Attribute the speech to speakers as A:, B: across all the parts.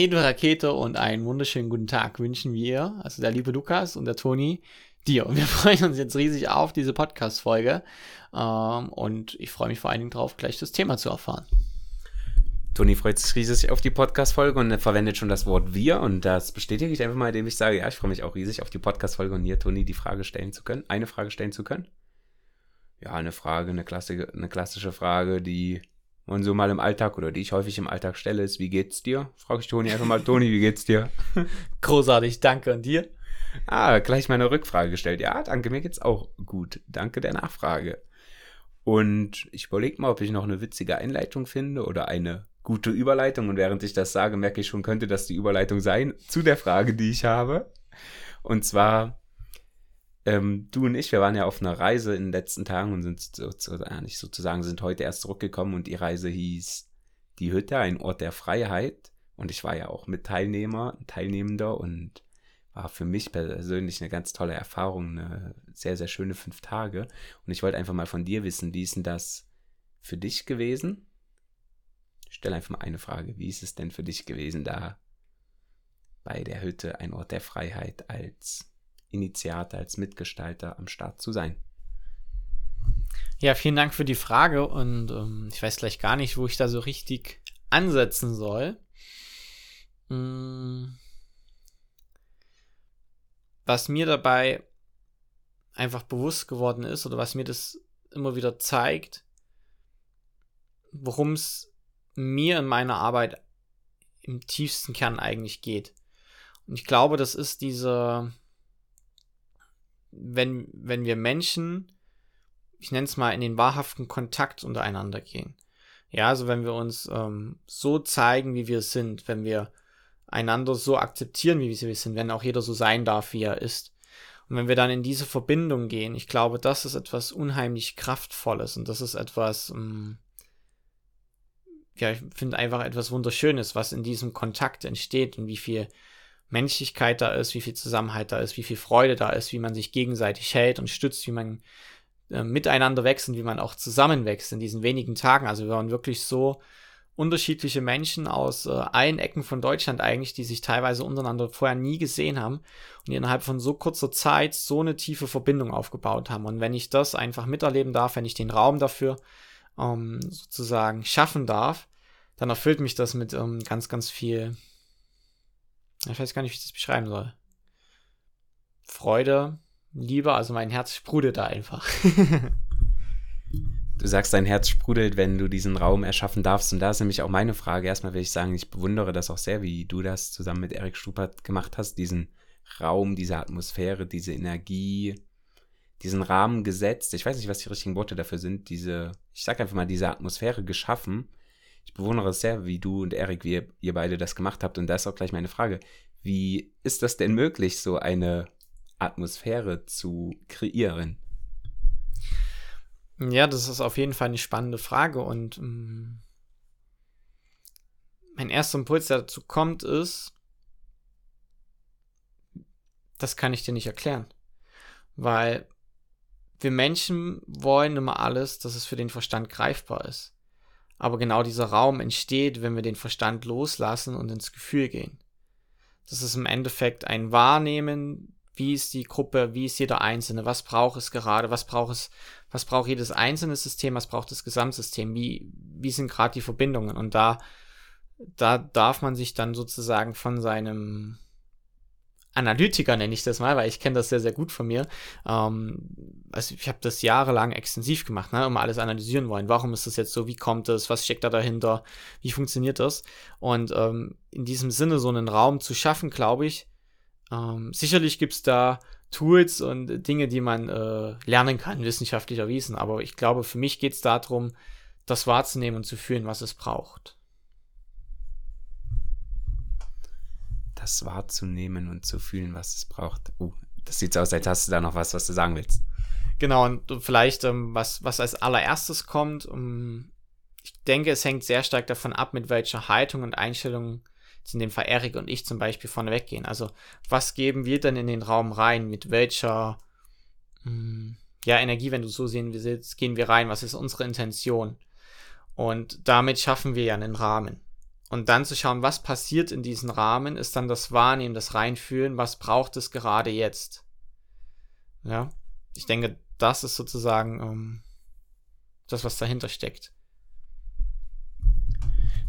A: Hedel Rakete und einen wunderschönen guten Tag wünschen wir, also der liebe Lukas und der Toni, dir. Und wir freuen uns jetzt riesig auf diese Podcast-Folge. Ähm, und ich freue mich vor allen Dingen darauf, gleich das Thema zu erfahren.
B: Toni freut sich riesig auf die Podcast-Folge und verwendet schon das Wort wir. Und das bestätige ich einfach mal, indem ich sage, ja, ich freue mich auch riesig auf die Podcast-Folge und hier Toni die Frage stellen zu können, eine Frage stellen zu können. Ja, eine Frage, eine, klassische, eine klassische Frage, die und so mal im Alltag oder die ich häufig im Alltag stelle, ist, wie geht's dir? Frage ich Toni einfach mal, Toni, wie geht's dir?
A: Großartig, danke. Und dir?
B: Ah, gleich meine Rückfrage gestellt. Ja, danke, mir geht's auch gut. Danke der Nachfrage. Und ich überlege mal, ob ich noch eine witzige Einleitung finde oder eine gute Überleitung. Und während ich das sage, merke ich schon, könnte das die Überleitung sein zu der Frage, die ich habe. Und zwar, ähm, du und ich, wir waren ja auf einer Reise in den letzten Tagen und sind sozusagen, nicht sozusagen, sind heute erst zurückgekommen und die Reise hieß Die Hütte, ein Ort der Freiheit. Und ich war ja auch mit Teilnehmer, Teilnehmender und war für mich persönlich eine ganz tolle Erfahrung, eine sehr, sehr schöne fünf Tage. Und ich wollte einfach mal von dir wissen, wie ist denn das für dich gewesen? Ich stelle einfach mal eine Frage. Wie ist es denn für dich gewesen, da bei der Hütte, ein Ort der Freiheit als Initiator, als Mitgestalter am Start zu sein.
A: Ja, vielen Dank für die Frage und ähm, ich weiß gleich gar nicht, wo ich da so richtig ansetzen soll. Hm. Was mir dabei einfach bewusst geworden ist oder was mir das immer wieder zeigt, worum es mir in meiner Arbeit im tiefsten Kern eigentlich geht. Und ich glaube, das ist diese, wenn, wenn wir Menschen, ich nenne es mal, in den wahrhaften Kontakt untereinander gehen. Ja, also wenn wir uns ähm, so zeigen, wie wir sind, wenn wir einander so akzeptieren, wie wir sind, wenn auch jeder so sein darf, wie er ist. Und wenn wir dann in diese Verbindung gehen, ich glaube, das ist etwas unheimlich Kraftvolles und das ist etwas, ähm, ja, ich finde einfach etwas Wunderschönes, was in diesem Kontakt entsteht und wie viel Menschlichkeit da ist, wie viel Zusammenhalt da ist, wie viel Freude da ist, wie man sich gegenseitig hält und stützt, wie man äh, miteinander wächst und wie man auch zusammenwächst in diesen wenigen Tagen. Also wir waren wirklich so unterschiedliche Menschen aus äh, allen Ecken von Deutschland eigentlich, die sich teilweise untereinander vorher nie gesehen haben und innerhalb von so kurzer Zeit so eine tiefe Verbindung aufgebaut haben. Und wenn ich das einfach miterleben darf, wenn ich den Raum dafür ähm, sozusagen schaffen darf, dann erfüllt mich das mit ähm, ganz, ganz viel ich weiß gar nicht, wie ich das beschreiben soll. Freude, Liebe, also mein Herz sprudelt da einfach.
B: du sagst, dein Herz sprudelt, wenn du diesen Raum erschaffen darfst. Und da ist nämlich auch meine Frage. Erstmal will ich sagen, ich bewundere das auch sehr, wie du das zusammen mit Erik Stupert gemacht hast, diesen Raum, diese Atmosphäre, diese Energie, diesen Rahmen gesetzt. Ich weiß nicht, was die richtigen Worte dafür sind. Diese, ich sag einfach mal, diese Atmosphäre geschaffen ich bewundere es sehr, wie du und Erik, wie ihr, ihr beide das gemacht habt. Und da ist auch gleich meine Frage. Wie ist das denn möglich, so eine Atmosphäre zu kreieren?
A: Ja, das ist auf jeden Fall eine spannende Frage und ähm, mein erster Impuls, der dazu kommt, ist, das kann ich dir nicht erklären. Weil wir Menschen wollen immer alles, dass es für den Verstand greifbar ist. Aber genau dieser Raum entsteht, wenn wir den Verstand loslassen und ins Gefühl gehen. Das ist im Endeffekt ein Wahrnehmen, wie ist die Gruppe, wie ist jeder Einzelne, was braucht es gerade, was braucht es, was braucht jedes einzelne System, was braucht das Gesamtsystem, wie, wie sind gerade die Verbindungen. Und da, da darf man sich dann sozusagen von seinem Analytiker nenne ich das mal, weil ich kenne das sehr, sehr gut von mir. Ähm, also ich habe das jahrelang extensiv gemacht, ne, um alles analysieren wollen. Warum ist das jetzt so? Wie kommt es? Was steckt da dahinter? Wie funktioniert das? Und ähm, in diesem Sinne so einen Raum zu schaffen, glaube ich, ähm, sicherlich gibt es da Tools und Dinge, die man äh, lernen kann, wissenschaftlich erwiesen. Aber ich glaube, für mich geht es darum, das wahrzunehmen und zu fühlen, was es braucht.
B: Das wahrzunehmen und zu fühlen, was es braucht. Uh, das sieht so aus, als hast du da noch was, was du sagen willst.
A: Genau, und vielleicht, ähm, was, was als allererstes kommt, um, ich denke, es hängt sehr stark davon ab, mit welcher Haltung und Einstellung in dem Fall Erik und ich zum Beispiel vorneweg gehen. Also, was geben wir denn in den Raum rein? Mit welcher mh, hm, ja, Energie, wenn du so sehen willst, gehen wir rein? Was ist unsere Intention? Und damit schaffen wir ja einen Rahmen. Und dann zu schauen, was passiert in diesem Rahmen, ist dann das Wahrnehmen, das Reinfühlen, was braucht es gerade jetzt. Ja, ich denke, das ist sozusagen ähm, das, was dahinter steckt.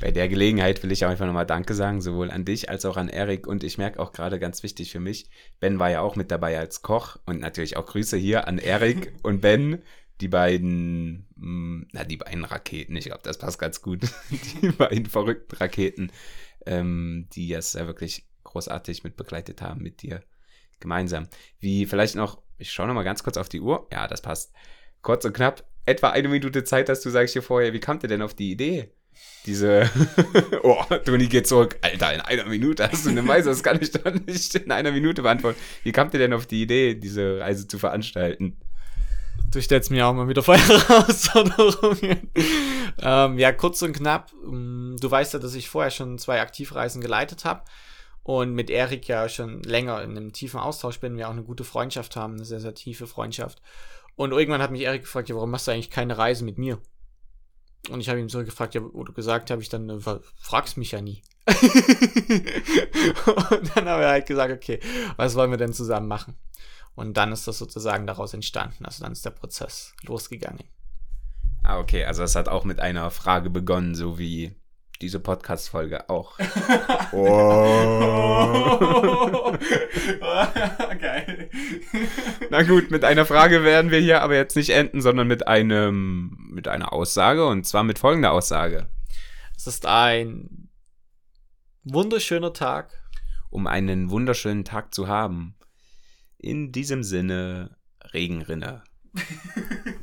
B: Bei der Gelegenheit will ich auch einfach nochmal Danke sagen, sowohl an dich als auch an Erik. Und ich merke auch gerade ganz wichtig für mich, Ben war ja auch mit dabei als Koch und natürlich auch Grüße hier an Erik und Ben die beiden, hm, na, die beiden Raketen, ich glaube, das passt ganz gut. die beiden verrückten Raketen, ähm, die es ja wirklich großartig mit begleitet haben mit dir gemeinsam. Wie vielleicht noch, ich schaue noch mal ganz kurz auf die Uhr. Ja, das passt. Kurz und knapp, etwa eine Minute Zeit hast du, sag ich dir vorher. Wie kam dir denn auf die Idee? Diese, oh, Toni geht zurück. Alter, in einer Minute hast du eine Meise, das kann ich doch nicht in einer Minute beantworten. Wie kam dir denn auf die Idee, diese Reise zu veranstalten?
A: Du stellst mir auch mal wieder vor Herausforderungen. ähm, ja, kurz und knapp. Mm, du weißt ja, dass ich vorher schon zwei Aktivreisen geleitet habe und mit Erik ja schon länger in einem tiefen Austausch bin, wir auch eine gute Freundschaft haben, eine sehr, sehr tiefe Freundschaft. Und irgendwann hat mich Erik gefragt, ja, warum machst du eigentlich keine Reise mit mir? Und ich habe ihm so gefragt, ja, oder gesagt habe ich dann, äh, fragst mich ja nie. und dann habe er halt gesagt, okay, was wollen wir denn zusammen machen? Und dann ist das sozusagen daraus entstanden. Also dann ist der Prozess losgegangen.
B: Ah, okay. Also es hat auch mit einer Frage begonnen, so wie diese Podcast-Folge auch. oh. Geil. Na gut, mit einer Frage werden wir hier aber jetzt nicht enden, sondern mit einem, mit einer Aussage und zwar mit folgender Aussage.
A: Es ist ein wunderschöner Tag.
B: Um einen wunderschönen Tag zu haben. In diesem Sinne, Regenrinne.